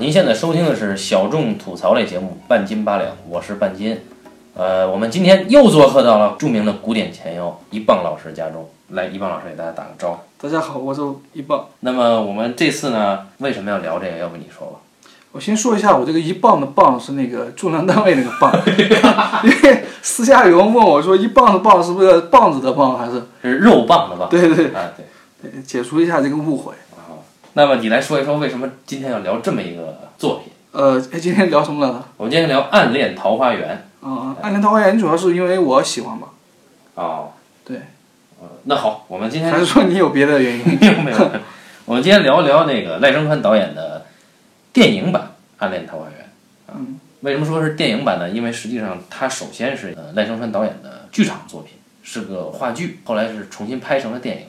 您现在收听的是小众吐槽类节目《半斤八两》，我是半斤。呃，我们今天又做客到了著名的古典前腰一棒老师家中。来，一棒老师给大家打个招呼。大家好，我是一棒。那么我们这次呢，为什么要聊这个？要不你说吧。我先说一下，我这个一磅的磅是那个重量单位那个磅，因为私下有人问我说，一磅的磅是不是棒子的棒还是？是肉棒的棒。对对啊，对。对，解除一下这个误会。啊，那么你来说一说，为什么今天要聊这么一个作品？呃，哎，今天聊什么来着？我们今天聊《暗恋桃花源》。啊，《暗恋桃花源》主要是因为我喜欢吧。哦。对。呃，那好，我们今天还是说你有别的原因？没有没有。我们今天聊一聊那个赖声川导演的电影版《暗恋桃花源》。嗯。为什么说是电影版呢？因为实际上它首先是呃赖声川导演的剧场作品，是个话剧，后来是重新拍成了电影。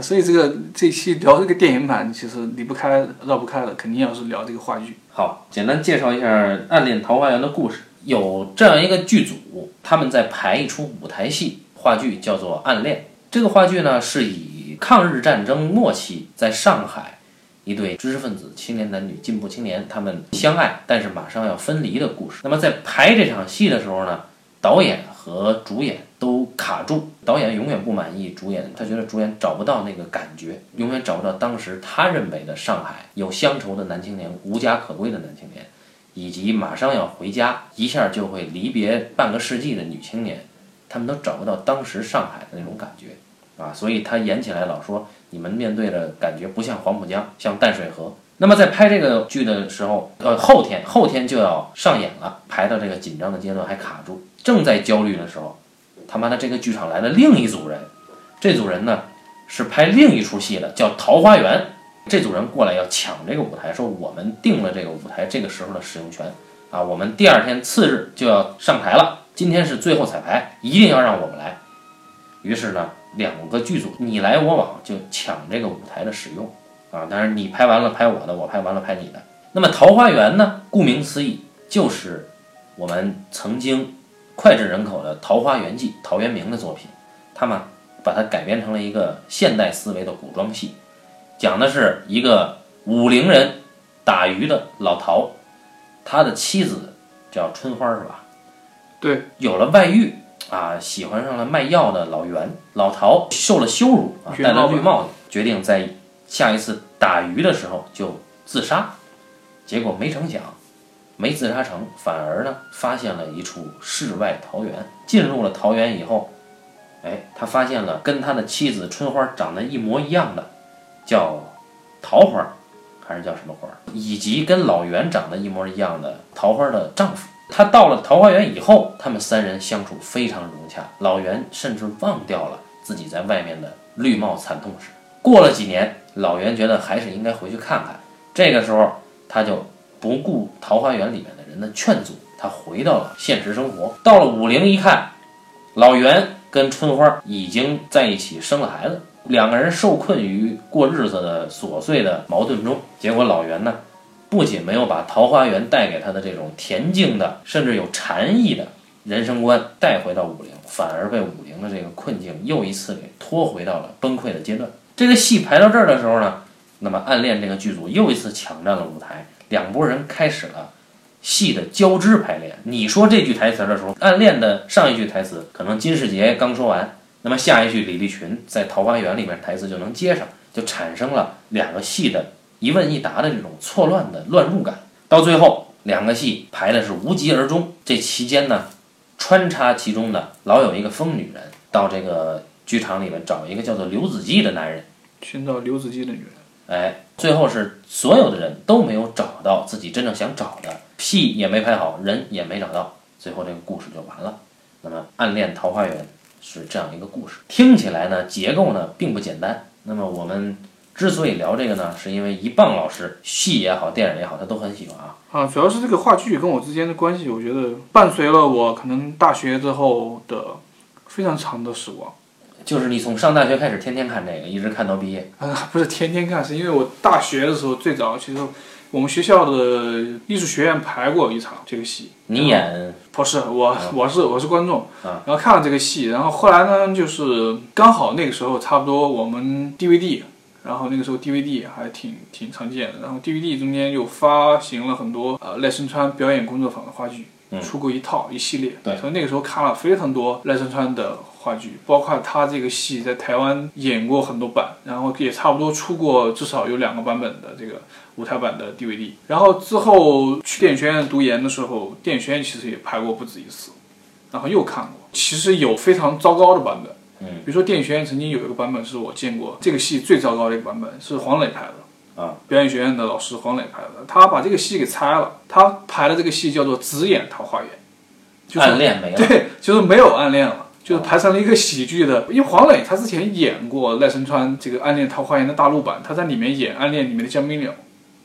所以这个这期聊这个电影版，其实离不开、绕不开的，肯定要是聊这个话剧。好，简单介绍一下《暗恋桃花源》的故事。有这样一个剧组，他们在排一出舞台戏话剧，叫做《暗恋》。这个话剧呢，是以抗日战争末期在上海一对知识分子、青年男女、进步青年，他们相爱，但是马上要分离的故事。那么在排这场戏的时候呢，导演和主演。都卡住，导演永远不满意主演，他觉得主演找不到那个感觉，永远找不到当时他认为的上海有乡愁的男青年、无家可归的男青年，以及马上要回家一下就会离别半个世纪的女青年，他们都找不到当时上海的那种感觉啊，所以他演起来老说你们面对的感觉不像黄浦江，像淡水河。那么在拍这个剧的时候，呃，后天后天就要上演了，排到这个紧张的阶段还卡住，正在焦虑的时候。他妈的，这个剧场来了另一组人，这组人呢是拍另一出戏的，叫《桃花源》。这组人过来要抢这个舞台，说我们定了这个舞台这个时候的使用权啊，我们第二天次日就要上台了，今天是最后彩排，一定要让我们来。于是呢，两个剧组你来我往，就抢这个舞台的使用啊。当然你拍完了拍我的，我拍完了拍你的。那么《桃花源》呢，顾名思义就是我们曾经。脍炙人口的《桃花源记》，陶渊明的作品，他们把它改编成了一个现代思维的古装戏，讲的是一个武陵人打鱼的老陶，他的妻子叫春花，是吧？对，有了外遇啊，喜欢上了卖药的老袁，老陶受了羞辱啊，戴了绿帽子，决定在下一次打鱼的时候就自杀，结果没成想。没自杀成，反而呢发现了一处世外桃源。进入了桃源以后，哎，他发现了跟他的妻子春花长得一模一样的，叫桃花，还是叫什么花？以及跟老袁长得一模一样的桃花的丈夫。他到了桃花源以后，他们三人相处非常融洽。老袁甚至忘掉了自己在外面的绿帽惨痛史。过了几年，老袁觉得还是应该回去看看。这个时候，他就。不顾桃花源里面的人的劝阻，他回到了现实生活。到了武陵一看，老袁跟春花已经在一起生了孩子，两个人受困于过日子的琐碎的矛盾中。结果老袁呢，不仅没有把桃花源带给他的这种恬静的，甚至有禅意的人生观带回到武陵，反而被武陵的这个困境又一次给拖回到了崩溃的阶段。这个戏排到这儿的时候呢，那么暗恋这个剧组又一次抢占了舞台。两拨人开始了戏的交织排练。你说这句台词的时候，暗恋的上一句台词可能金世杰刚说完，那么下一句李立群在《桃花源》里面台词就能接上，就产生了两个戏的一问一答的这种错乱的乱入感。到最后，两个戏排的是无疾而终。这期间呢，穿插其中的老有一个疯女人到这个剧场里面找一个叫做刘子骥的男人，寻找刘子骥的女人。哎，最后是所有的人都没有找到自己真正想找的，戏也没拍好，人也没找到，最后这个故事就完了。那么《暗恋桃花源》是这样一个故事，听起来呢结构呢并不简单。那么我们之所以聊这个呢，是因为一棒老师戏也好，电影也好，他都很喜欢啊。啊，主要是这个话剧跟我之间的关系，我觉得伴随了我可能大学之后的非常长的时光。就是你从上大学开始天天看这个，一直看到毕业。啊，不是天天看，是因为我大学的时候最早其实我们学校的艺术学院排过一场这个戏。你演？不是我，我是我是观众。啊。然后看了这个戏，然后后来呢，就是刚好那个时候差不多我们 DVD 然后那个时候 DVD 还挺挺常见的，然后 DVD 中间又发行了很多呃赖声川表演工作坊的话剧，出过一套一系列，对所以那个时候看了非常多赖声川的话剧，包括他这个戏在台湾演过很多版，然后也差不多出过至少有两个版本的这个舞台版的 DVD。然后之后去电影学院读研的时候，电影学院其实也拍过不止一次，然后又看过，其实有非常糟糕的版本。嗯，比如说电影学院曾经有一个版本是我见过这个戏最糟糕的一个版本，是黄磊拍的。啊，表演学院的老师黄磊拍的，他把这个戏给拆了，他排的这个戏叫做《只演桃花源》，就是暗恋没了。对，就是没有暗恋了，就是排成了一个喜剧的。因为黄磊他之前演过赖声川这个《暗恋桃花源》的大陆版，他在里面演暗恋里面的江滨柳。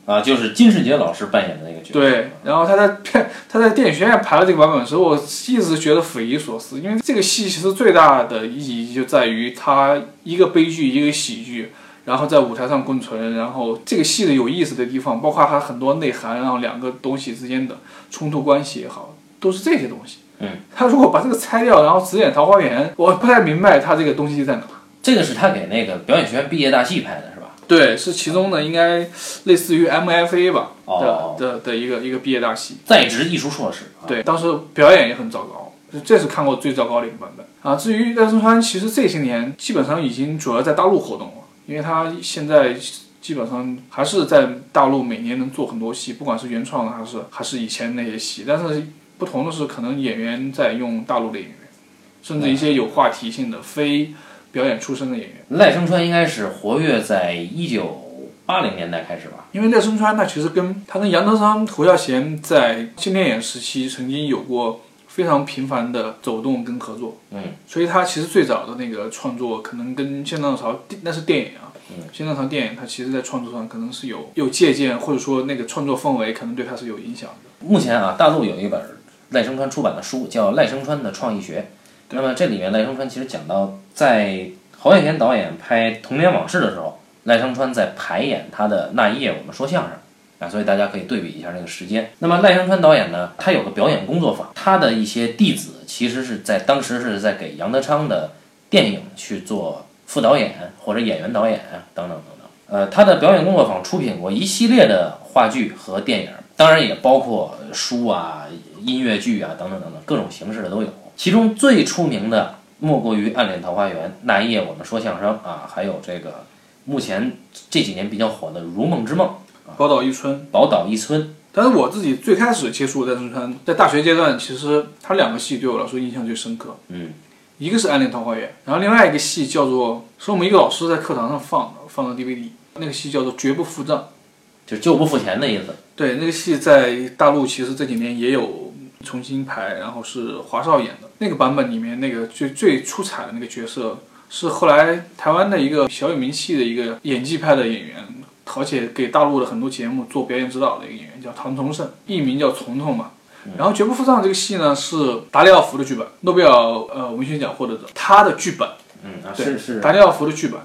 啊，就是金世杰老师扮演的那个角色。对，然后他在片 他在电影学院排了这个版本的时候，我一直觉得匪夷所思，因为这个戏其实最大的意义就在于它一个悲剧一个喜剧，然后在舞台上共存，然后这个戏的有意思的地方，包括它很多内涵，然后两个东西之间的冲突关系也好，都是这些东西。嗯，他如果把这个拆掉，然后只演《桃花源》，我不太明白他这个东西在哪。这个是他给那个表演学院毕业大戏拍的是吧？对，是其中的应该类似于 MFA 吧的、哦的的一个一个毕业大戏。在职艺术硕士。啊，对，当时表演也很糟糕，这是看过最糟糕的一个版本啊。至于赖声川，其实这些年基本上已经主要在大陆活动了，因为他现在基本上还是在大陆每年能做很多戏，不管是原创的还是还是以前那些戏。但是不同的是，可能演员在用大陆的演员，甚至一些有话题性的非表演出身的演员。赖声川应该是活跃在一九八零年代开始吧？因为赖声川他其实跟他跟杨德昌、侯孝贤在新电影时期曾经有过非常频繁的走动跟合作，嗯，所以他其实最早的那个创作可能跟新浪潮那是电影啊，嗯，新浪潮电影它其实在创作上可能是有有借鉴，或者说那个创作氛围可能对他是有影响的。目前啊，大陆有一本赖声川出版的书，叫《赖声川的创意学》。那么这里面赖声川其实讲到，在侯孝贤导演拍《童年往事》的时候，赖声川在排演他的那一夜我们说相声啊，所以大家可以对比一下这个时间。那么赖声川导演呢，他有个表演工作坊，他的一些弟子其实是在当时是在给杨德昌的电影去做副导演或者演员导演啊等等等等。呃，他的表演工作坊出品过一系列的话剧和电影，当然也包括书啊、音乐剧啊等等等等各种形式的都有。其中最出名的莫过于《暗恋桃花源》《那一夜我们说相声》啊，还有这个目前这几年比较火的《如梦之梦》《宝岛一村，宝岛一村》。但是我自己最开始接触赖声川，在大学阶段，其实他两个戏对我来说印象最深刻。嗯，一个是《暗恋桃花源》，然后另外一个戏叫做是我们一个老师在课堂上放的，放的 DVD，那个戏叫做《绝不付账》。就是救不付钱的意思。对，那个戏在大陆其实这几年也有重新排，然后是华少演的那个版本里面，那个最最出彩的那个角色是后来台湾的一个小有名气的一个演技派的演员，而且给大陆的很多节目做表演指导的一个演员，叫唐崇盛，艺名叫虫虫嘛。然后《绝不负账》这个戏呢是达利奥福的剧本，诺贝尔呃文学奖获得者，他的剧本，嗯啊，对是是，达利奥福的剧本。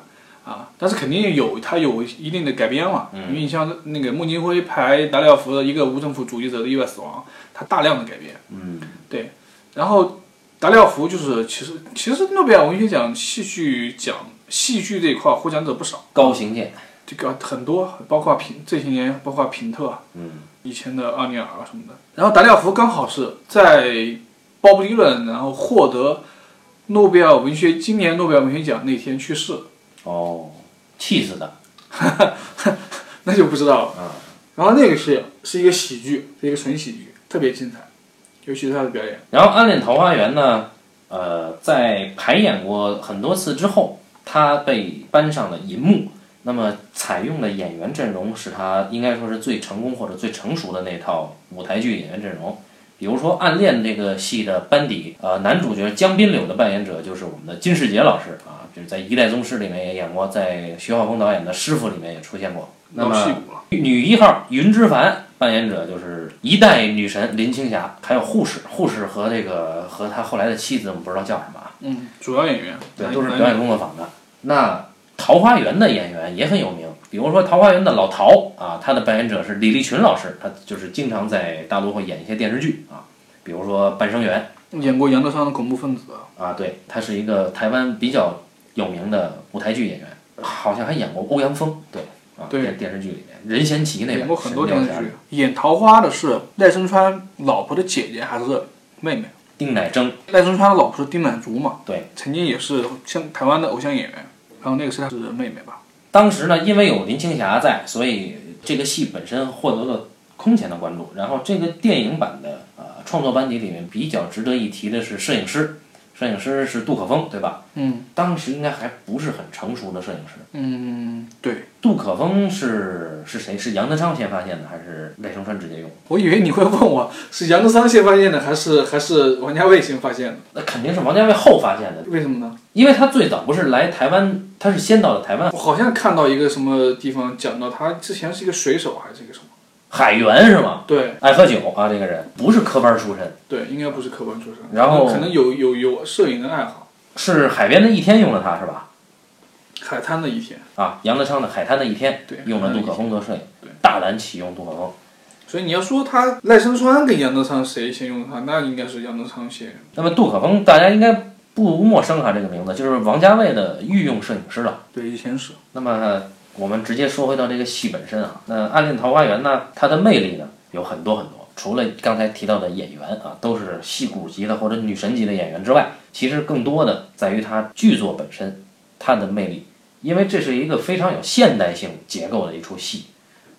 啊，但是肯定有他有一定的改编嘛，因为你像那个孟京辉拍达利奥福的一个无政府主义者的意外死亡，他大量的改编，嗯，对，然后达利奥福就是其实其实诺贝尔文学奖戏剧奖戏剧这一块获奖者不少，高行健。这个很多，包括平这些年包括平特，嗯，以前的奥尼尔什么的，然后达利奥福刚好是在鲍勃迪伦然后获得诺贝尔文学今年诺贝尔文学奖那天去世。哦，气死的。那就不知道了。啊，然后那个是是一个喜剧，是一个纯喜剧，特别精彩，尤其是他的表演。然后《暗恋桃花源》呢，呃，在排演过很多次之后，他被搬上了银幕。那么采用的演员阵容是他应该说是最成功或者最成熟的那套舞台剧演员阵容。比如说《暗恋》这个戏的班底，呃，男主角江滨柳的扮演者就是我们的金世杰老师啊，就是在《一代宗师》里面也演过，在徐浩峰导演的《师傅》里面也出现过。那么女一号云之凡扮演者就是一代女神林青霞，还有护士，护士和这个和他后来的妻子我们不知道叫什么啊，嗯，主要演员，对，都是表演工作坊的。那桃花源的演员也很有名，比如说桃花源的老陶啊，他的扮演者是李立群老师，他就是经常在大陆会演一些电视剧啊，比如说《半生缘演过杨德昌的恐怖分子。》啊，对他是一个台湾比较有名的舞台剧演员。好像还演过欧阳锋，对啊，对电电视剧里面任贤齐那版演过很多电视剧。演桃花的是赖声川老婆的姐姐还是妹妹？丁乃筝，赖声川的老婆是丁乃竺嘛？对，曾经也是像台湾的偶像演员，然后那个是她是妹妹吧？当时呢，因为有林青霞在，所以这个戏本身获得了空前的关注。然后这个电影版的呃创作班底里面比较值得一提的是摄影师，摄影师是杜可风，对吧？嗯当时应该还不是很成熟的摄影师。嗯，对，杜可风是是谁？是杨德昌先发现的，还是赖声川直接用？我以为你会问我是杨德昌先发现的，还是还是王家卫先发现的？那肯定是王家卫后发现的，为什么呢？因为他最早不是来台湾，他是先到了台湾我好像看到一个什么地方讲到他之前是一个水手还是一个什么？海员是吗？对爱喝酒啊，这个人不是科班出身，对，应该不是科班出身，然后可能有有有摄影的爱好，是海边的一天用了他是吧？海滩的一天。啊，杨德昌的《海滩的一天对》用了杜可风做摄影对，大胆启用杜可风。所以你要说他赖声川跟杨德昌谁先用他，那应该是杨德昌先。那么杜可风大家应该不陌生哈，这个名字就是王家卫的御用摄影师了。对，以前是。那么我们直接说回到这个戏本身啊，那《暗恋桃花源》呢，它的魅力呢有很多很多，除了刚才提到的演员啊，都是戏骨级的或者女神级的演员之外，其实更多的在于它剧作本身它的魅力，因为这是一个非常有现代性结构的一出戏，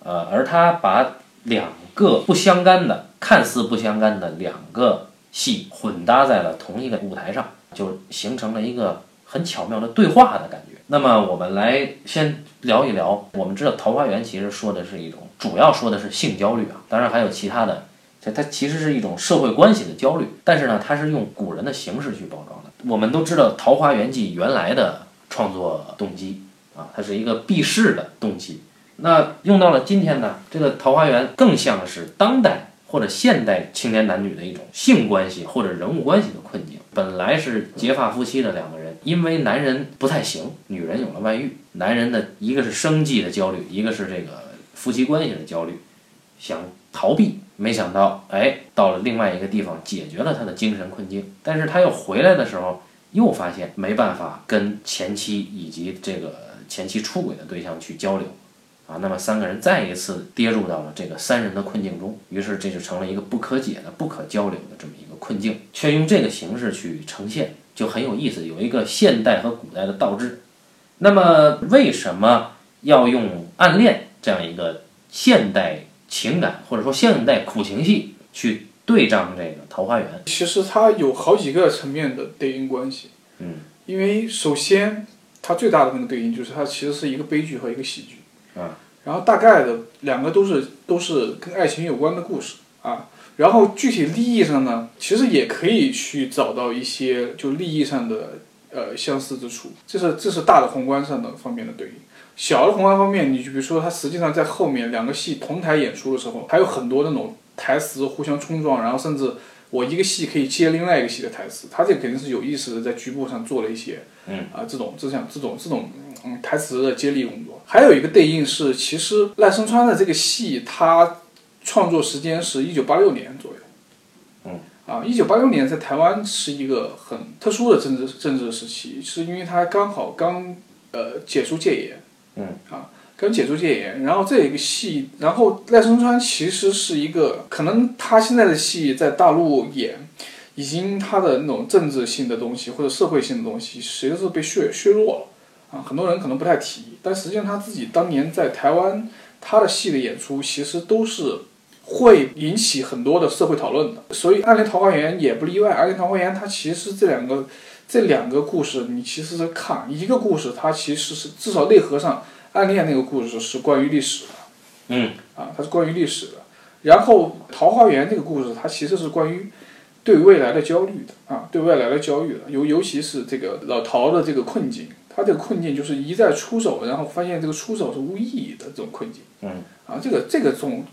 呃，而它把两个不相干的、看似不相干的两个戏混搭在了同一个舞台上，就形成了一个很巧妙的对话的感觉。那么我们来先聊一聊，我们知道《桃花源》其实说的是一种，主要说的是性焦虑啊，当然还有其他的，这它其实是一种社会关系的焦虑，但是呢，它是用古人的形式去包装的。我们都知道《桃花源记》原来的创作动机啊，它是一个避世的动机。那用到了今天呢，这个《桃花源》更像是当代或者现代青年男女的一种性关系或者人物关系的困境。本来是结发夫妻的两个人，因为男人不太行，女人有了外遇，男人的一个是生计的焦虑，一个是这个夫妻关系的焦虑，想逃避，没想到哎，到了另外一个地方解决了他的精神困境，但是他又回来的时候，又发现没办法跟前妻以及这个前妻出轨的对象去交流。啊，那么三个人再一次跌入到了这个三人的困境中，于是这就成了一个不可解的、不可交流的这么一个困境，却用这个形式去呈现，就很有意思，有一个现代和古代的倒置。那么为什么要用暗恋这样一个现代情感或者说现代苦情戏去对仗这个《桃花源》？其实它有好几个层面的对应关系。嗯，因为首先它最大的那个对应就是它其实是一个悲剧和一个喜剧。啊。然后大概的两个都是都是跟爱情有关的故事啊。然后具体利益上呢，其实也可以去找到一些就利益上的呃相似之处。这是这是大的宏观上的方面的对应。小的宏观方面，你就比如说它实际上在后面两个戏同台演出的时候，还有很多那种台词互相冲撞，然后甚至我一个戏可以接另外一个戏的台词，他这肯定是有意识的在局部上做了一些，嗯啊这种这像这种这种嗯台词的接力工作。还有一个对应是，其实赖声川的这个戏，他创作时间是一九八六年左右。嗯。啊，一九八六年在台湾是一个很特殊的政治政治时期，是因为他刚好刚呃解除戒严。嗯。啊，刚解除戒严，然后这一个戏，然后赖声川其实是一个，可能他现在的戏在大陆演，已经他的那种政治性的东西或者社会性的东西，实际上是被削削弱了。啊，很多人可能不太提，但实际上他自己当年在台湾他的戏的演出，其实都是会引起很多的社会讨论的。所以《暗恋桃花源》也不例外，《暗恋桃花源》它其实这两个这两个故事，你其实是看一个故事，它其实是至少内核上暗恋那个故事是关于历史的，嗯，啊，它是关于历史的。然后《桃花源》这个故事，它其实是关于对未来的焦虑的啊，对未来的焦虑的，尤尤其是这个老陶的这个困境。他这个困境就是一再出手，然后发现这个出手是无意义的这种困境。嗯，啊，这个这个种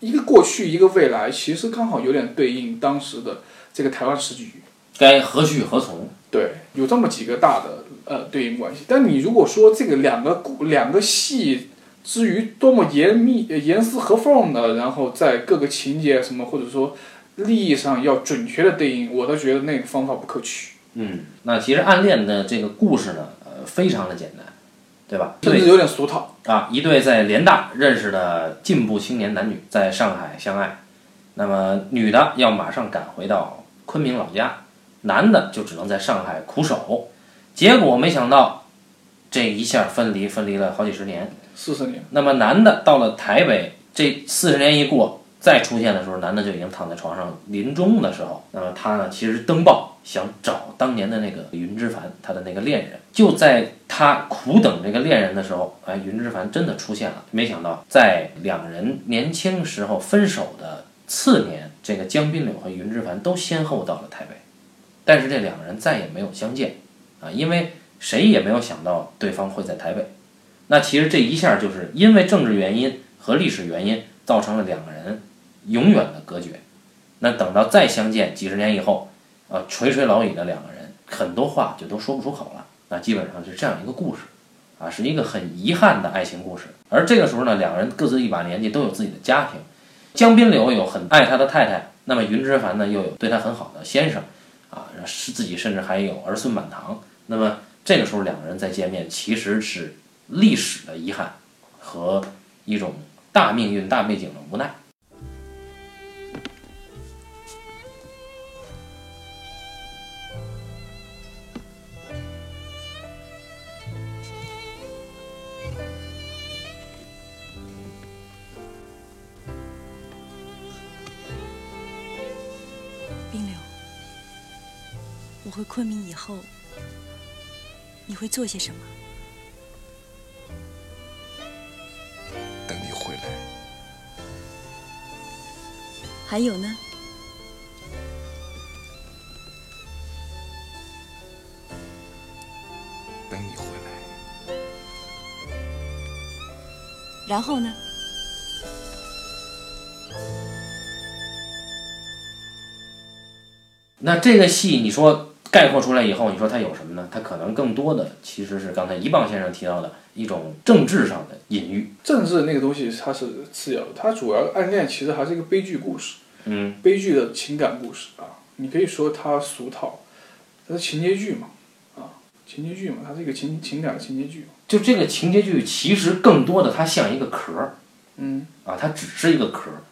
一个过去一个未来，其实刚好有点对应当时的这个台湾时局。该何去何从？对，有这么几个大的呃对应关系。但你如果说这个两个故两个戏之于多么严密、呃严丝合缝的，然后在各个情节什么或者说利益上要准确的对应，我倒觉得那个方法不可取。嗯，那其实暗恋的这个故事呢，呃，非常的简单，对吧？甚至有点俗套啊，一对在联大认识的进步青年男女在上海相爱，那么女的要马上赶回到昆明老家，男的就只能在上海苦守。结果没想到，这一下分离，分离了好几十年，四十年。那么男的到了台北，这四十年一过，再出现的时候，男的就已经躺在床上临终的时候，那么他呢，其实登报想找当年的那个云之凡，他的那个恋人。就在他苦等这个恋人的时候，哎，云之凡真的出现了。没想到，在两人年轻时候分手的次年，这个江滨柳和云之凡都先后到了台北，但是这两个人再也没有相见。啊，因为谁也没有想到对方会在台北，那其实这一下就是因为政治原因和历史原因造成了两个人永远的隔绝。那等到再相见几十年以后，啊，垂垂老矣的两个人，很多话就都说不出口了。那基本上是这样一个故事，啊，是一个很遗憾的爱情故事。而这个时候呢，两个人各自一把年纪，都有自己的家庭。江滨柳有很爱他的太太，那么云之凡呢，又有对他很好的先生，啊，是自己甚至还有儿孙满堂。那么这个时候两个人再见面，其实是历史的遗憾和一种大命运、大背景的无奈。我回昆明以后。你会做些什么？等你回来。还有呢？等你回来。然后呢？那这个戏，你说？概括出来以后，你说它有什么呢？它可能更多的其实是刚才一棒先生提到的一种政治上的隐喻。政治那个东西它是次要的，它主要暗恋其实还是一个悲剧故事，嗯，悲剧的情感故事啊。你可以说它俗套，它是情节剧嘛，啊，情节剧嘛，它是一个情情感的情节剧。就这个情节剧，其实更多的它像一个壳儿，嗯，啊，它只是一个壳儿。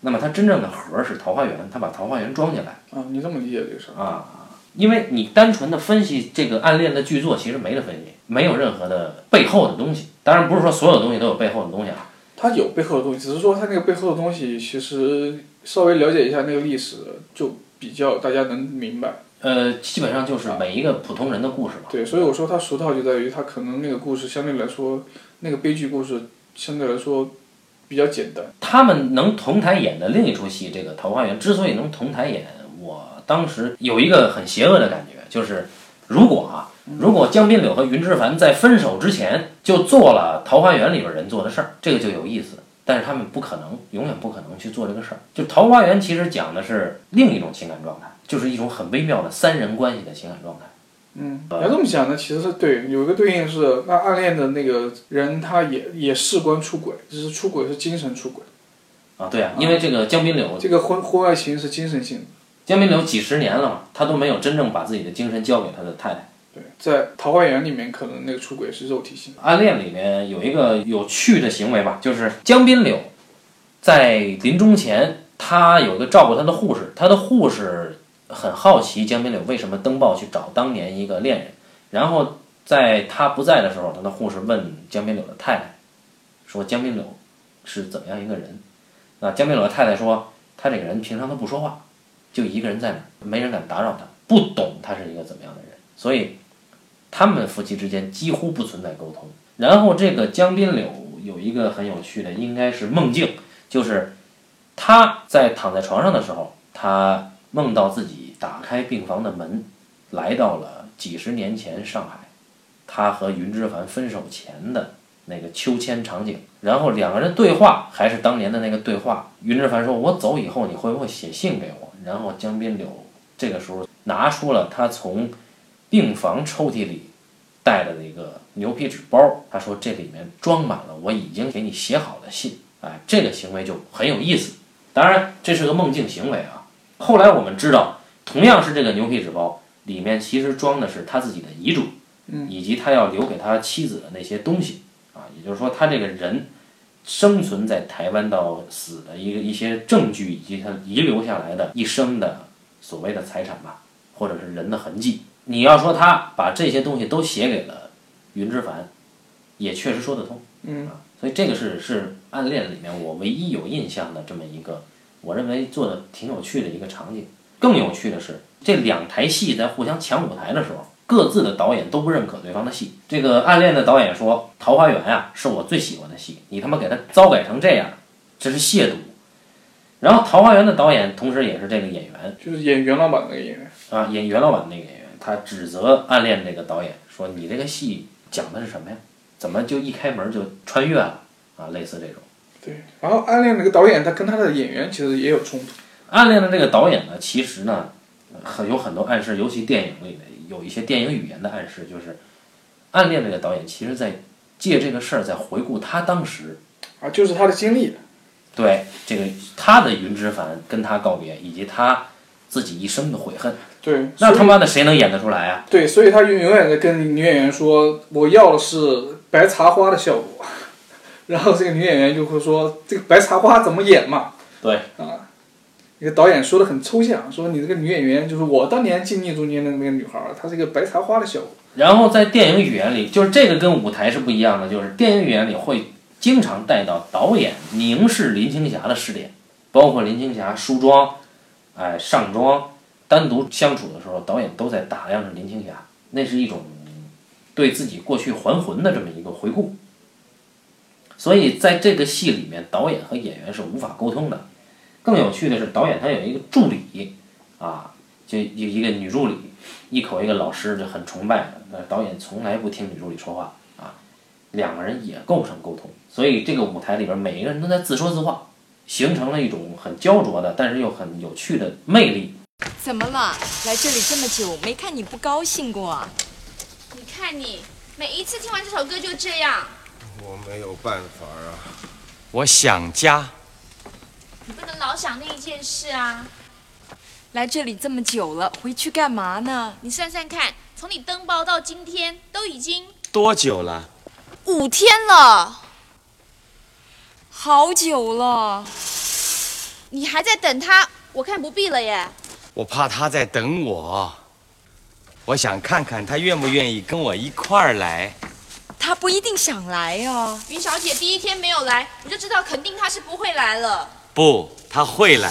那么它真正的核是桃花源，它把桃花源装进来。啊，你这么理解这个事儿啊？因为你单纯的分析这个暗恋的剧作，其实没得分析，没有任何的背后的东西。当然不是说所有东西都有背后的东西啊。它有背后的东西，只是说它那个背后的东西，其实稍微了解一下那个历史，就比较大家能明白。呃，基本上就是每一个普通人的故事嘛。对，所以我说它俗套就在于它可能那个故事相对来说，那个悲剧故事相对来说比较简单。他们能同台演的另一出戏，这个《桃花源》之所以能同台演，我。当时有一个很邪恶的感觉，就是如果啊，如果江滨柳和云之凡在分手之前就做了《桃花源》里边人做的事儿，这个就有意思。但是他们不可能，永远不可能去做这个事儿。就《桃花源》其实讲的是另一种情感状态，就是一种很微妙的三人关系的情感状态。嗯，要这么讲呢，其实是对，有一个对应是，那暗恋的那个人，他也也事关出轨，只是出轨是精神出轨。啊，对啊，因为这个江滨柳，这个婚婚外情是精神性的。江滨柳几十年了嘛，他都没有真正把自己的精神交给他的太太。对，在桃花源里面，可能那个出轨是肉体性。暗恋里面有一个有趣的行为吧，就是江滨柳在临终前，他有个照顾他的护士，他的护士很好奇江滨柳为什么登报去找当年一个恋人，然后在他不在的时候，他的护士问江滨柳的太太，说江滨柳是怎么样一个人？那江滨柳的太太说，他这个人平常都不说话。就一个人在那，没人敢打扰他，不懂他是一个怎么样的人，所以他们夫妻之间几乎不存在沟通。然后这个江滨柳有一个很有趣的，应该是梦境，就是他在躺在床上的时候，他梦到自己打开病房的门，来到了几十年前上海，他和云之凡分手前的那个秋千场景，然后两个人对话还是当年的那个对话。云之凡说：“我走以后，你会不会写信给我？”然后江滨柳这个时候拿出了他从病房抽屉里带的那个牛皮纸包，他说这里面装满了我已经给你写好的信。哎，这个行为就很有意思。当然，这是个梦境行为啊。后来我们知道，同样是这个牛皮纸包里面其实装的是他自己的遗嘱，嗯以及他要留给他妻子的那些东西啊，也就是说，他这个人生存在台湾到死的一个一些证据，以及他遗留下来的一生的所谓的财产吧，或者是人的痕迹。你要说他把这些东西都写给了云之凡，也确实说得通。嗯啊，所以这个是是暗恋里面我唯一有印象的这么一个，我认为做的挺有趣的一个场景。更有趣的是，这两台戏在互相抢舞台的时候，各自的导演都不认可对方的戏。这个暗恋的导演说：“桃花源呀、是我最喜欢的戏，你他妈给他糟改成这样，这是亵渎。”然后桃花源的导演同时也是这个演员就是演袁老板那个演员，啊，演袁老板那个演员，他指责暗恋这个导演说：“你这个戏讲的是什么呀？怎么就一开门就穿越了啊？类似这种。”对。然后暗恋那个导演，他跟他的演员其实也有冲突。暗恋的这个导演呢，其实呢，很有很多暗示，尤其电影里的有一些电影语言的暗示，就是暗恋这个导演其实在借这个事儿在回顾他当时啊，就是他的经历。对这个他的云之凡跟他告别，以及他自己一生的悔恨。对，那他妈的谁能演得出来啊？对，所以他永永远在跟女演员说：“我要的是白茶花的效果。”然后这个女演员就会说：“这个白茶花怎么演嘛对，？”啊，那个导演说的很抽象，说你这个女演员就是我当年经历中间的那个女孩，她是一个白茶花的效果。然后在电影语言里，就是这个跟舞台是不一样的，就是电影语言里会经常带到导演凝视林青霞的视点，包括林青霞梳妆，哎上妆，单独相处的时候，导演都在打量着林青霞，那是一种对自己过去还魂的这么一个回顾。所以在这个戏里面，导演和演员是无法沟通的。更有趣的是，导演他有一个助理，啊，就一一个女助理，一口一个老师，就很崇拜的。那导演从来不听女助理说话啊，两个人也构成沟通，所以这个舞台里边每一个人都在自说自话，形成了一种很焦灼的，但是又很有趣的魅力。怎么了？来这里这么久，没看你不高兴过啊？你看你，每一次听完这首歌就这样，我没有办法啊。我想家，你不能老想那一件事啊！来这里这么久了，回去干嘛呢？你算算看，从你登报到今天，都已经多久了？五天了，好久了。你还在等他？我看不必了耶。我怕他在等我，我想看看他愿不愿意跟我一块儿来。他不一定想来哦。云小姐第一天没有来，我就知道肯定他是不会来了。不，他会来。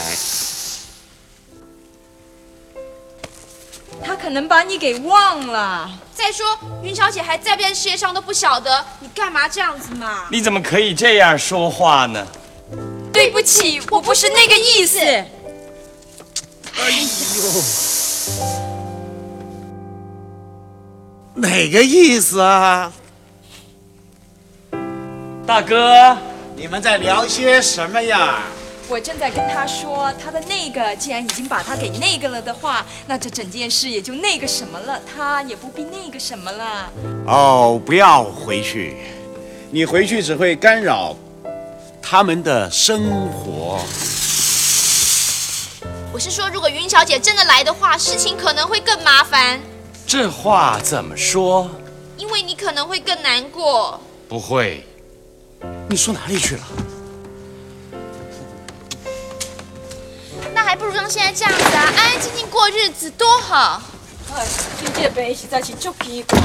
他可能把你给忘了。再说，云小姐还在不在世界上都不晓得，你干嘛这样子嘛？你怎么可以这样说话呢？对不起，我不是那个意思。哎呦哪个意思啊？大哥，你们在聊些什么呀？我正在跟他说，他的那个既然已经把他给那个了的话，那这整件事也就那个什么了，他也不必那个什么了。哦，不要回去，你回去只会干扰他们的生活。我是说，如果云小姐真的来的话，事情可能会更麻烦，这话怎么说？因为你可能会更难过。不会，你说哪里去了？那还不如像现在这样子啊，安安静静过日子多好。哎，你这病实在是足奇怪，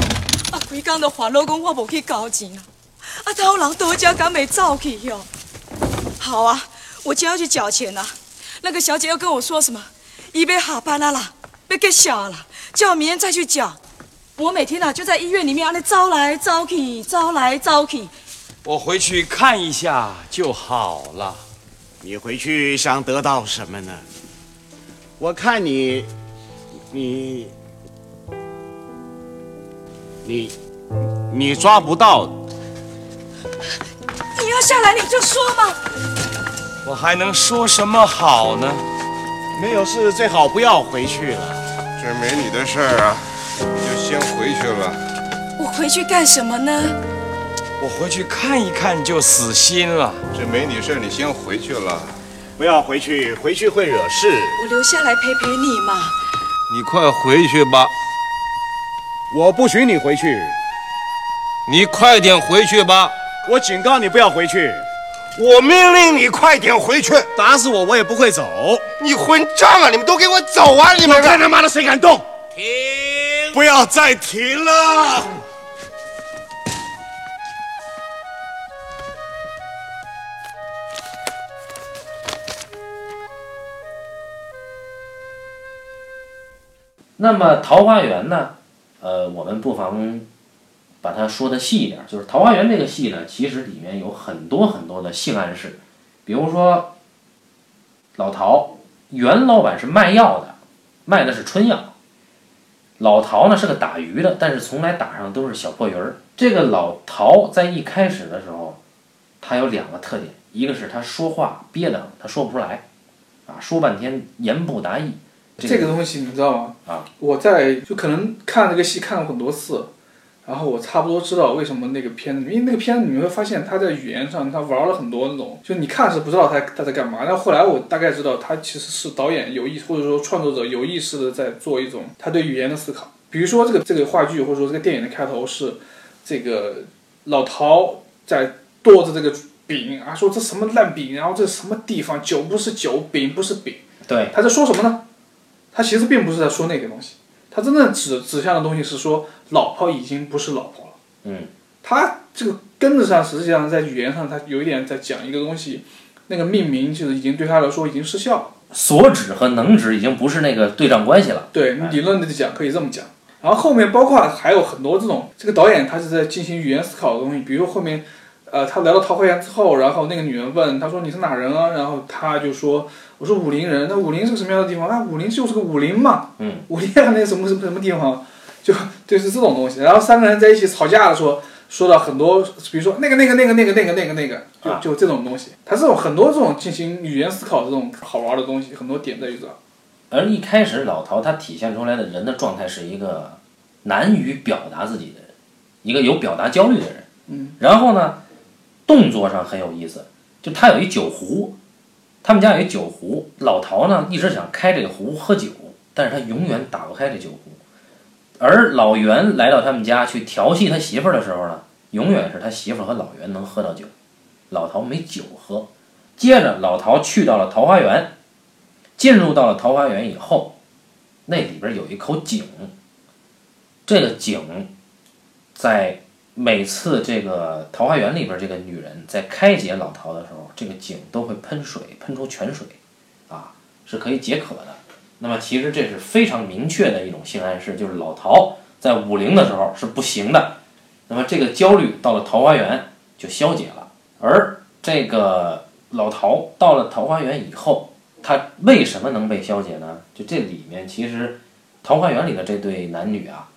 啊，规工都烦恼讲我无去交钱啊，啊，偷人多家敢没走去哟？好啊，我就要去缴钱啊。那个小姐又跟我说什么？一杯下班了啦，被给小了，叫我明天再去缴。我每天啊就在医院里面啊，那招来招去，招来招去。我回去看一下就好了。你回去想得到什么呢？我看你，你，你，你抓不到。你要下来你就说嘛。我还能说什么好呢？没有事，最好不要回去了。这没你的事儿啊，你就先回去了。我回去干什么呢？我回去看一看就死心了。这没你事，你先回去了。不要回去，回去会惹事。我留下来陪陪你嘛。你快回去吧。我不许你回去，你快点回去吧！我警告你不要回去，我命令你快点回去！打死我我也不会走。你混账啊！你们都给我走啊！你们看他妈的谁敢动？停！不要再停了！那么桃花源呢？呃，我们不妨把它说的细一点，就是桃花源这个戏呢，其实里面有很多很多的性暗示，比如说老陶袁老板是卖药的，卖的是春药。老陶呢是个打鱼的，但是从来打上都是小破鱼儿。这个老陶在一开始的时候，他有两个特点，一个是他说话憋得很，他说不出来，啊，说半天言不达意。这个东西你知道吗？啊，我在就可能看这个戏看了很多次，然后我差不多知道为什么那个片子，因为那个片子你会发现他在语言上他玩了很多那种，就你看是不知道他他在干嘛，但后来我大概知道他其实是导演有意或者说创作者有意识的在做一种他对语言的思考。比如说这个这个话剧或者说这个电影的开头是这个老陶在剁着这个饼啊，说这什么烂饼，然后这什么地方酒不是酒，饼不是饼，对，他在说什么呢？他其实并不是在说那个东西，他真正指指向的东西是说，老婆已经不是老婆了。嗯，他这个根子上实际上在语言上，他有一点在讲一个东西，那个命名就是已经对他来说已经失效了。所指和能指已经不是那个对仗关系了。对，理论的讲可以这么讲。然后后面包括还有很多这种，这个导演他是在进行语言思考的东西，比如说后面，呃，他来到桃花源之后，然后那个女人问他说你是哪人啊？然后他就说。我说武陵人，那武陵是个什么样的地方？那武陵就是个武陵嘛，嗯，武陵那什么什么什么地方，就就是这种东西。然后三个人在一起吵架的时候，说到很多，比如说那个那个那个那个那个那个那个，就就这种东西。它这种很多这种进行语言思考这种好玩的东西，很多点在于这。而一开始老陶他体现出来的人的状态是一个难于表达自己的人，一个有表达焦虑的人。嗯，然后呢，动作上很有意思，就他有一酒壶。他们家有一酒壶，老陶呢一直想开这个壶喝酒，但是他永远打不开这酒壶。而老袁来到他们家去调戏他媳妇儿的时候呢，永远是他媳妇儿和老袁能喝到酒，老陶没酒喝。接着老陶去到了桃花源，进入到了桃花源以后，那里边有一口井，这个井在。每次这个桃花源里边这个女人在开解老陶的时候，这个井都会喷水，喷出泉水，啊，是可以解渴的。那么其实这是非常明确的一种性暗示，就是老陶在武陵的时候是不行的。那么这个焦虑到了桃花源就消解了，而这个老陶到了桃花源以后，他为什么能被消解呢？就这里面其实桃花源里的这对男女啊。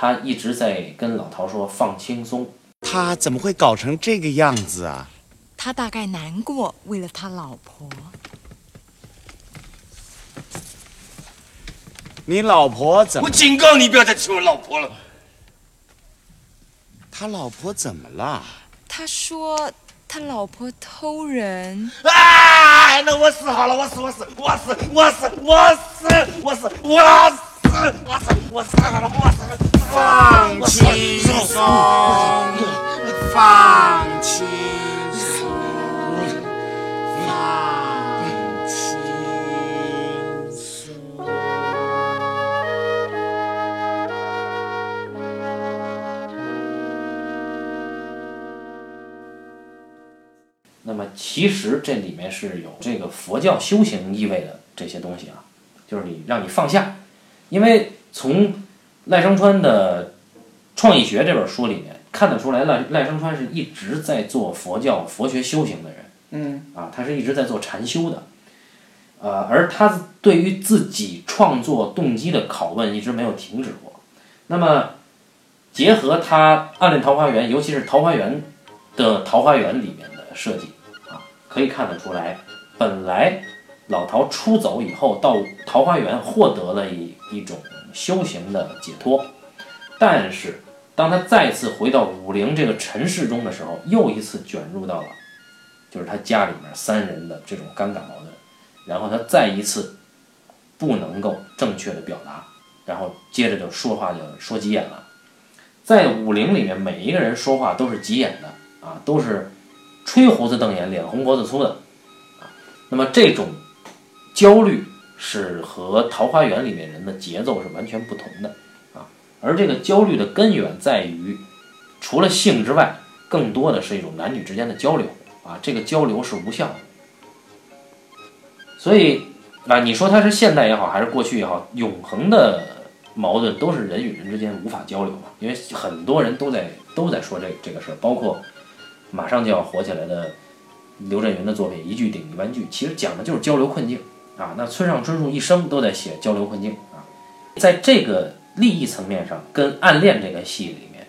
他一直在跟老陶说放轻松，他怎么会搞成这个样子啊？他大概难过，为了他老婆。你老婆怎么？我警告你不要再提我老婆了。他老婆怎么了？他说他老婆偷人。啊！那我死好了，我死我死我死我死我死我死我死。我死，我死了，我死了！放轻松，放轻松，放轻松。那么，其实这里面是有这个佛教修行意味的这些东西啊，就是你让你放下。因为从赖声川的《创意学》这本书里面看得出来，赖赖声川是一直在做佛教佛学修行的人。嗯，啊，他是一直在做禅修的。呃，而他对于自己创作动机的拷问一直没有停止过。那么，结合他《暗恋桃花源》，尤其是《桃花源》的《桃花源》里面的设计啊，可以看得出来，本来。老陶出走以后，到桃花源获得了一一种修行的解脱，但是当他再次回到武陵这个尘世中的时候，又一次卷入到了就是他家里面三人的这种尴尬矛盾，然后他再一次不能够正确的表达，然后接着就说话就说急眼了，在武陵里面，每一个人说话都是急眼的啊，都是吹胡子瞪眼、脸红脖子粗的啊。那么这种焦虑是和《桃花源》里面人的节奏是完全不同的啊。而这个焦虑的根源在于，除了性之外，更多的是一种男女之间的交流啊。这个交流是无效的，所以啊，你说它是现代也好，还是过去也好，永恒的矛盾都是人与人之间无法交流嘛。因为很多人都在都在说这这个事儿，包括马上就要火起来的刘震云的作品《一句顶一万句》，其实讲的就是交流困境啊。那村上春树一生都在写交流困境啊，在这个利益层面上，跟《暗恋》这个戏里面，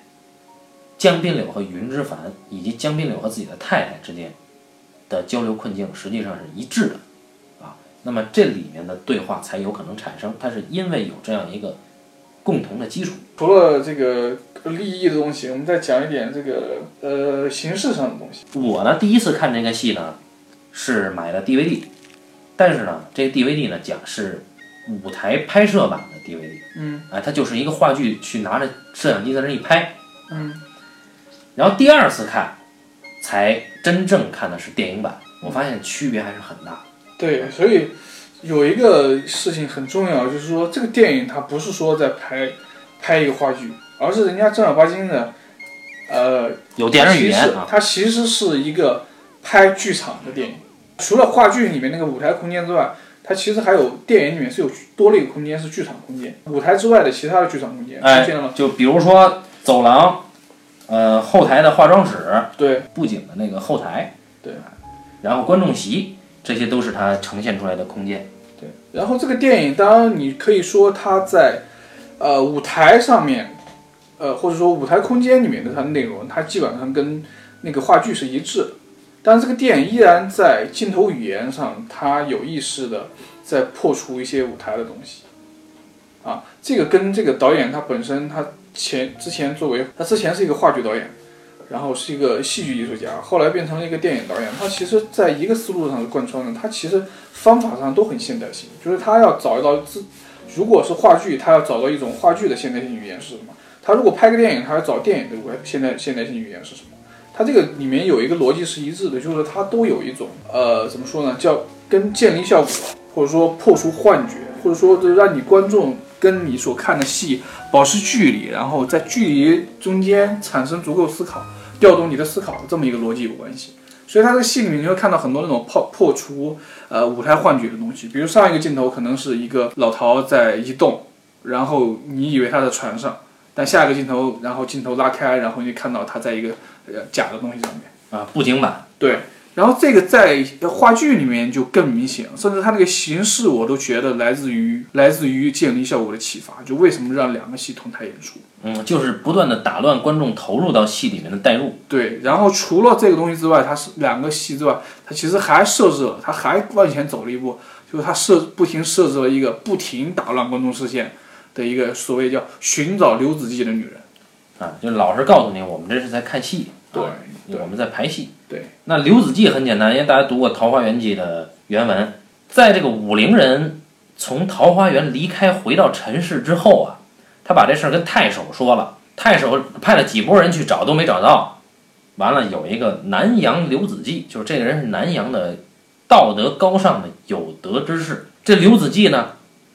江滨柳和云之凡以及江滨柳和自己的太太之间的交流困境实际上是一致的啊。那么这里面的对话才有可能产生，它是因为有这样一个共同的基础。除了这个利益的东西，我们再讲一点这个呃形式上的东西。我呢，第一次看这个戏呢，是买的 DVD，但是呢，这个 DVD 呢讲是舞台拍摄版的 DVD，嗯，哎，它就是一个话剧，去拿着摄像机在那一拍，嗯，然后第二次看，才真正看的是电影版，我发现区别还是很大。对，所以有一个事情很重要，就是说这个电影它不是说在拍拍一个话剧，而是人家正儿八经的，呃，有电视语言啊，它其实是一个拍剧场的电影。除了话剧里面那个舞台空间之外，它其实还有电影里面是有多了一个空间，是剧场空间。舞台之外的其他的剧场空间，哎出现了吗？，就比如说走廊，呃，后台的化妆室，对，布景的那个后台，对，然后观众席，这些都是它呈现出来的空间。对，然后这个电影，当然你可以说它在，呃，舞台上面，呃，或者说舞台空间里面的它的内容，它基本上跟那个话剧是一致的。但是这个电影依然在镜头语言上，它有意识的在破除一些舞台的东西。啊，这个跟这个导演他本身他前之前作为他之前是一个话剧导演，然后是一个戏剧艺术家，后来变成了一个电影导演。他其实在一个思路上是贯穿的，他其实方法上都很现代性，就是他要找到自，如果是话剧，他要找到一种话剧的现代性语言是什么；他如果拍个电影，他要找电影的现代现代性语言是什么。它这个里面有一个逻辑是一致的，就是它都有一种呃怎么说呢，叫跟建立效果，或者说破除幻觉，或者说就让你观众跟你所看的戏保持距离，然后在距离中间产生足够思考，调动你的思考这么一个逻辑有关系。所以它这个戏里面你会看到很多那种 破破除呃舞台幻觉的东西，比如上一个镜头可能是一个老陶在移动，然后你以为他在船上，但下一个镜头，然后镜头拉开，然后你看到他在一个呃假的东西上面。啊，布景板，对，然后这个在话剧里面就更明显，甚至它那个形式我都觉得来自于来自于建立效果的启发。就为什么让两个戏同台演出？嗯，就是不断的打乱观众投入到戏里面的代入。对，然后除了这个东西之外，它是两个戏之外，它其实还设置了，它还往前走了一步，就是它设不停设置了一个不停打乱观众视线的一个所谓叫寻找刘子骥的女人。啊，就老实告诉你，我们这是在看戏，对啊我们在排戏。对，那刘子骥很简单，因为大家读过《桃花源记》的原文，在这个武陵人从桃花源离开回到陈氏之后啊，他把这事儿跟太守说了，太守派了几拨人去找都没找到，完了有一个南阳刘子骥，就是这个人是南阳的道德高尚的有德之士，这刘子骥呢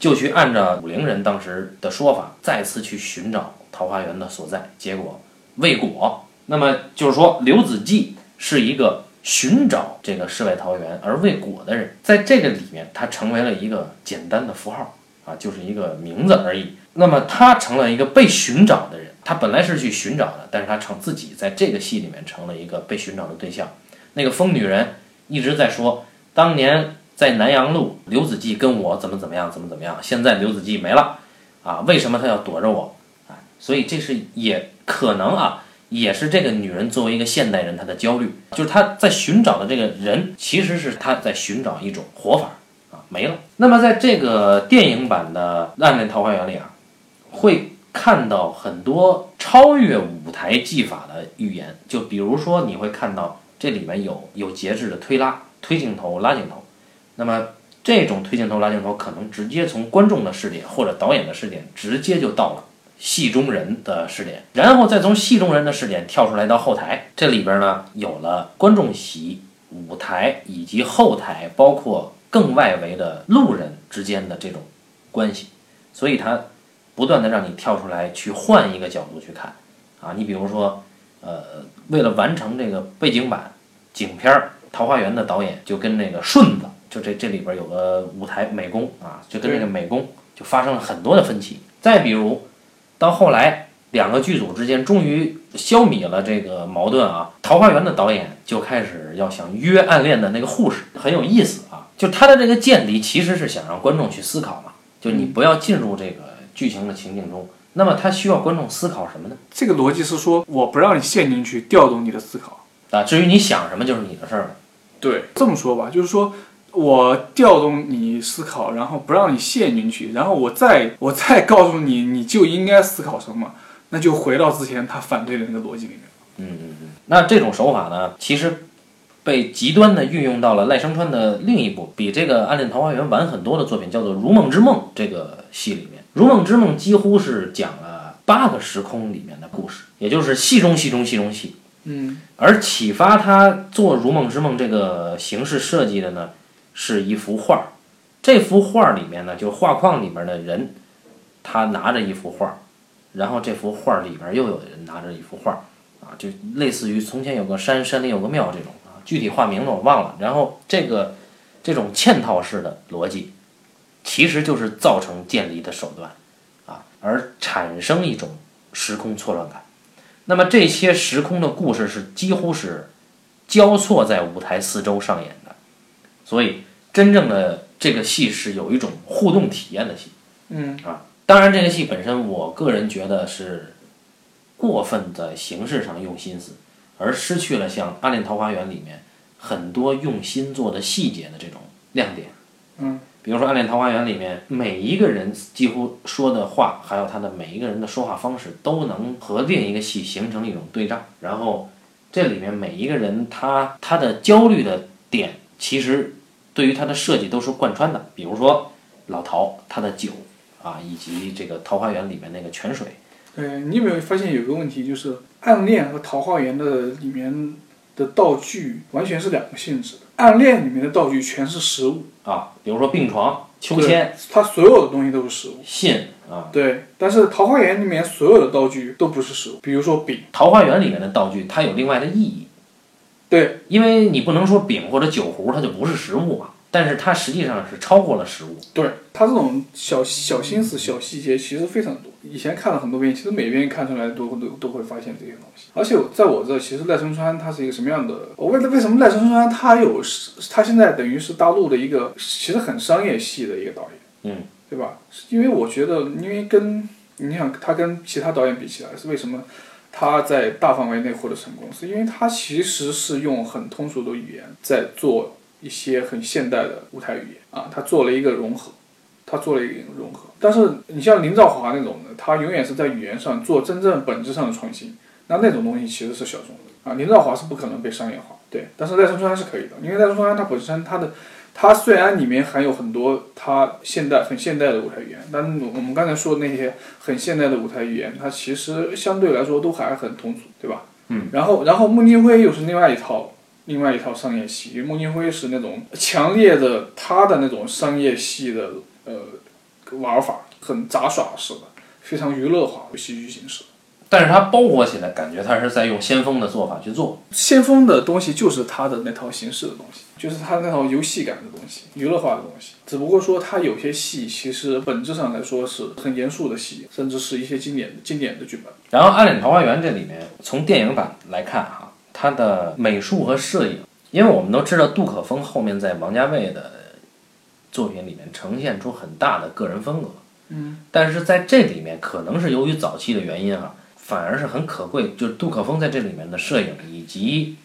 就去按照武陵人当时的说法，再次去寻找桃花源的所在，结果未果。那么就是说，刘子骥是一个寻找这个世外桃源而未果的人，在这个里面，他成为了一个简单的符号啊，就是一个名字而已。那么他成了一个被寻找的人，他本来是去寻找的，但是他成自己在这个戏里面成了一个被寻找的对象。那个疯女人一直在说，当年在南阳路，刘子骥跟我怎么怎么样，怎么怎么样，现在刘子骥没了，啊，为什么他要躲着我？啊，所以这是也可能啊，也是这个女人作为一个现代人她的焦虑，就是她在寻找的这个人，其实是她在寻找一种活法啊，没了。那么在这个电影版的《暗恋桃花源》里啊，会看到很多超越舞台技法的语言，就比如说你会看到这里面有有节制的推拉、推镜头、拉镜头，那么这种推镜头、拉镜头可能直接从观众的视点或者导演的视点直接就到了戏中人的视点，然后再从戏中人的视点跳出来到后台，这里边呢有了观众席、舞台以及后台，包括更外围的路人之间的这种关系，所以它不断的让你跳出来去换一个角度去看。啊，你比如说，呃，为了完成这个背景板景片儿，《桃花源》的导演就跟那个顺子，就这这里边有个舞台美工啊，就跟那个美工就发生了很多的分歧。再比如，到后来两个剧组之间终于消弭了这个矛盾啊，《桃花源》的导演就开始要想约暗恋的那个护士，很有意思啊。就他的这个间离其实是想让观众去思考嘛，就你不要进入这个剧情的情境中。那么他需要观众思考什么呢？这个逻辑是说，我不让你陷进去，调动你的思考。啊，至于你想什么就是你的事儿了。对，这么说吧，就是说我调动你思考，然后不让你陷进去，然后我再 我再告诉你，你就应该思考什么，那就回到之前他反对的那个逻辑里面。嗯嗯嗯。那这种手法呢，其实被极端的运用到了赖声川的另一部比这个《暗恋桃花源》晚很多的作品，叫做《如梦之梦》这个戏里面，《如梦之梦》几乎是讲了八个时空里面的故事，也就是戏中戏中戏中戏。嗯，而启发他做《如梦之梦》这个形式设计的呢，是一幅画儿。这幅画儿里面呢，就是画框里面的人，他拿着一幅画儿，然后这幅画儿里边又有人拿着一幅画儿，啊，就类似于从前有个山，山里有个庙这种啊，具体画名字我忘了。然后这个这种嵌套式的逻辑，其实就是造成建立的手段，啊，而产生一种时空错乱感。那么这些时空的故事是几乎是交错在舞台四周上演的，所以真正的这个戏是有一种互动体验的戏。嗯啊，当然这个戏本身，我个人觉得是过分在形式上用心思，而失去了像《暗恋桃花源》里面很多用心做的细节的这种亮点。嗯，比如说《暗恋桃花源》里面每一个人几乎说的话，还有他的每一个人的说话方式，都能和另一个戏形成一种对仗。然后这里面每一个人他他的焦虑的点，其实对于它的设计都是贯穿的。比如说老陶他的酒啊，以及这个《桃花源》里面那个泉水。对你有没有发现有个问题，就是《暗恋》和《桃花源》的里面的道具完全是两个性质的。《暗恋》里面的道具全是实物啊，比如说病床、秋千，它所有的东西都是实物。信啊，对。但是《桃花源》里面所有的道具都不是实物，比如说饼。《桃花源》里面的道具它有另外的意义。对，因为你不能说饼或者酒壶它就不是食物嘛，但是它实际上是超过了食物。对，它这种小小心思、小细节其实非常多。以前看了很多遍，其实每遍看出来都都都会发现这些东西。而且在我这，其实赖声川他是一个什么样的？我为了为什么赖声川他有他现在等于是大陆的一个其实很商业系的一个导演嗯，对吧？因为我觉得，因为跟你想他跟其他导演比起来，是为什么他在大范围内获得成功？是因为他其实是用很通俗的语言在做一些很现代的舞台语言啊，他做了一个融合。他做了一个融合，但是你像林兆华那种的，他永远是在语言上做真正本质上的创新，那那种东西其实是小众的啊。林兆华是不可能被商业化，对，但是赖声川是可以的，因为赖声川他本身他的，他虽然里面含有很多它现代很现代的舞台语言，但我们刚才说的那些很现代的舞台语言，它其实相对来说都还很通俗，对吧？嗯。然后，然后孟京辉又是另外一套。另外一套商业戏，因为孟京辉是那种强烈的他的那种商业戏的。呃，玩法很杂耍式的，非常娱乐化的戏剧形式。但是它包裹起来，感觉它是在用先锋的做法去做。先锋的东西就是它的那套形式的东西，就是它那套游戏感的东西，娱乐化的东西。只不过说它有些戏其实本质上来说是很严肃的戏，甚至是一些经典经典的剧本。然后《暗恋桃花源》这里面，从电影版来看哈，它的美术和摄影，因为我们都知道杜可风后面在王家卫的。作品里面呈现出很大的个人风格，嗯，但是在这里面可能是由于早期的原因啊，反而是很可贵，就是杜可风在这里面的摄影以及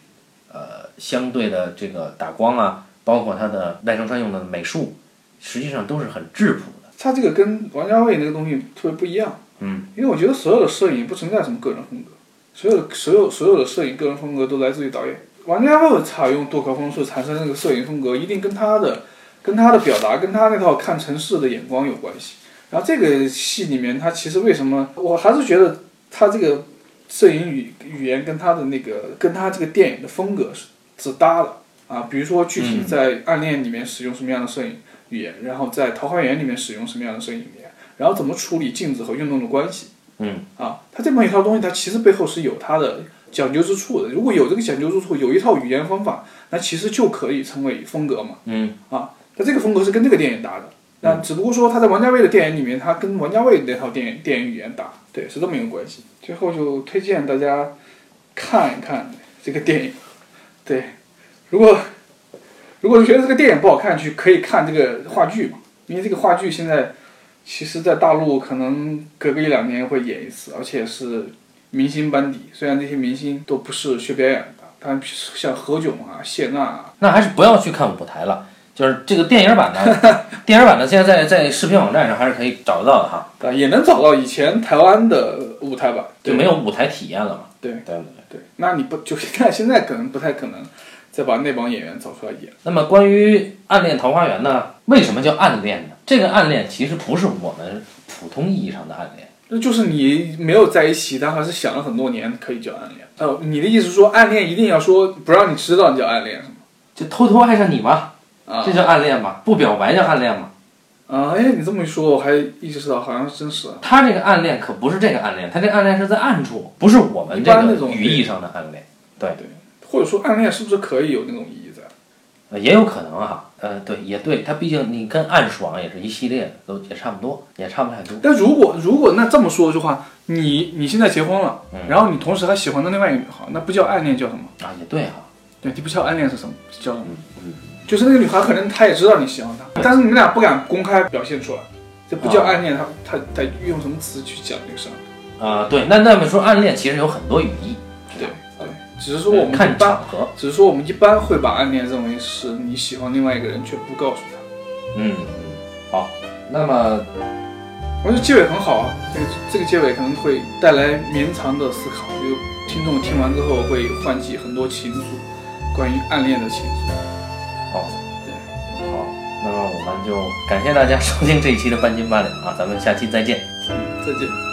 呃相对的这个打光啊，包括他的赖声川用的美术，实际上都是很质朴的。他这个跟王家卫那个东西特别不一样，嗯，因为我觉得所有的摄影不存在什么个人风格，所有所有所有的摄影个人风格都来自于导演。王家卫采用杜可风是产生那个摄影风格，一定跟他的。跟他的表达，跟他那套看城市的眼光有关系。然后这个戏里面，他其实为什么，我还是觉得它这个摄影语语言跟他的那个跟他这个电影的风格是是搭的啊。比如说具体在《暗恋》里面使用什么样的摄影语言，然后在《桃花源》里面使用什么样的摄影语言，然后怎么处理镜子和运动的关系。嗯，啊，他这么一套东西，它其实背后是有它的讲究之处的。如果有这个讲究之处，有一套语言方法，那其实就可以成为风格嘛。嗯，啊，那这个风格是跟这个电影搭的。那只不过说他在王家卫的电影里面，他跟王家卫那套电影电影语言打，对，是这么一个关系。最后就推荐大家看一看这个电影，对，如果如果觉得这个电影不好看，去可以看这个话剧嘛，因为这个话剧现在其实在大陆可能隔个一两年会演一次，而且是明星班底，虽然这些明星都不是学表演的，但像何炅啊、谢娜啊，那还是不要去看舞台了。就是这个电影版的，电影版的现在在在视频网站上还是可以找得到的哈。啊，也能找到以前台湾的舞台版，就没有舞台体验了嘛。对对对对，那你不就看现在可能不太可能再把那帮演员找出来演。那么关于《暗恋桃花源》呢？为什么叫暗恋呢？这个暗恋其实不是我们普通意义上的暗恋，那就是你没有在一起，但还是想了很多年，可以叫暗恋。哦，你的意思说暗恋一定要说不让你知道你叫暗恋是吗？就偷偷爱上你吗？啊，这叫暗恋吗？不表白叫暗恋吗？啊，哎，你这么一说，我还意识到好像真是。他这个暗恋可不是这个暗恋，他这个暗恋是在暗处，不是我们这个语义上的暗恋。对对，或者说暗恋是不是可以有那种意义在？呃，也有可能啊。呃，对，也对，他毕竟你跟暗爽也是一系列的，都也差不多，也差不太多。但如果如果那这么说的话，你你现在结婚了，嗯、然后你同时还喜欢的另外一个女孩，那不叫暗恋叫什么？啊，也对哈。对，你不叫暗恋是什么？叫什么？嗯。就是那个女孩，可能她也知道你喜欢她，但是你们俩不敢公开表现出来，这不叫暗恋。她她她用什么词去讲这个事儿？啊，对，那那么说暗恋其实有很多语义，对对，只是说我们看场合，只是说我们一般会把暗恋认为是你喜欢另外一个人却不告诉他。嗯，好，那么我觉得结尾很好啊，这个这个结尾可能会带来绵长的思考，有听众听完之后会唤起很多情愫，关于暗恋的情愫。好，对，好，那么我们就感谢大家收听这一期的半斤八两啊，咱们下期再见，嗯，再见。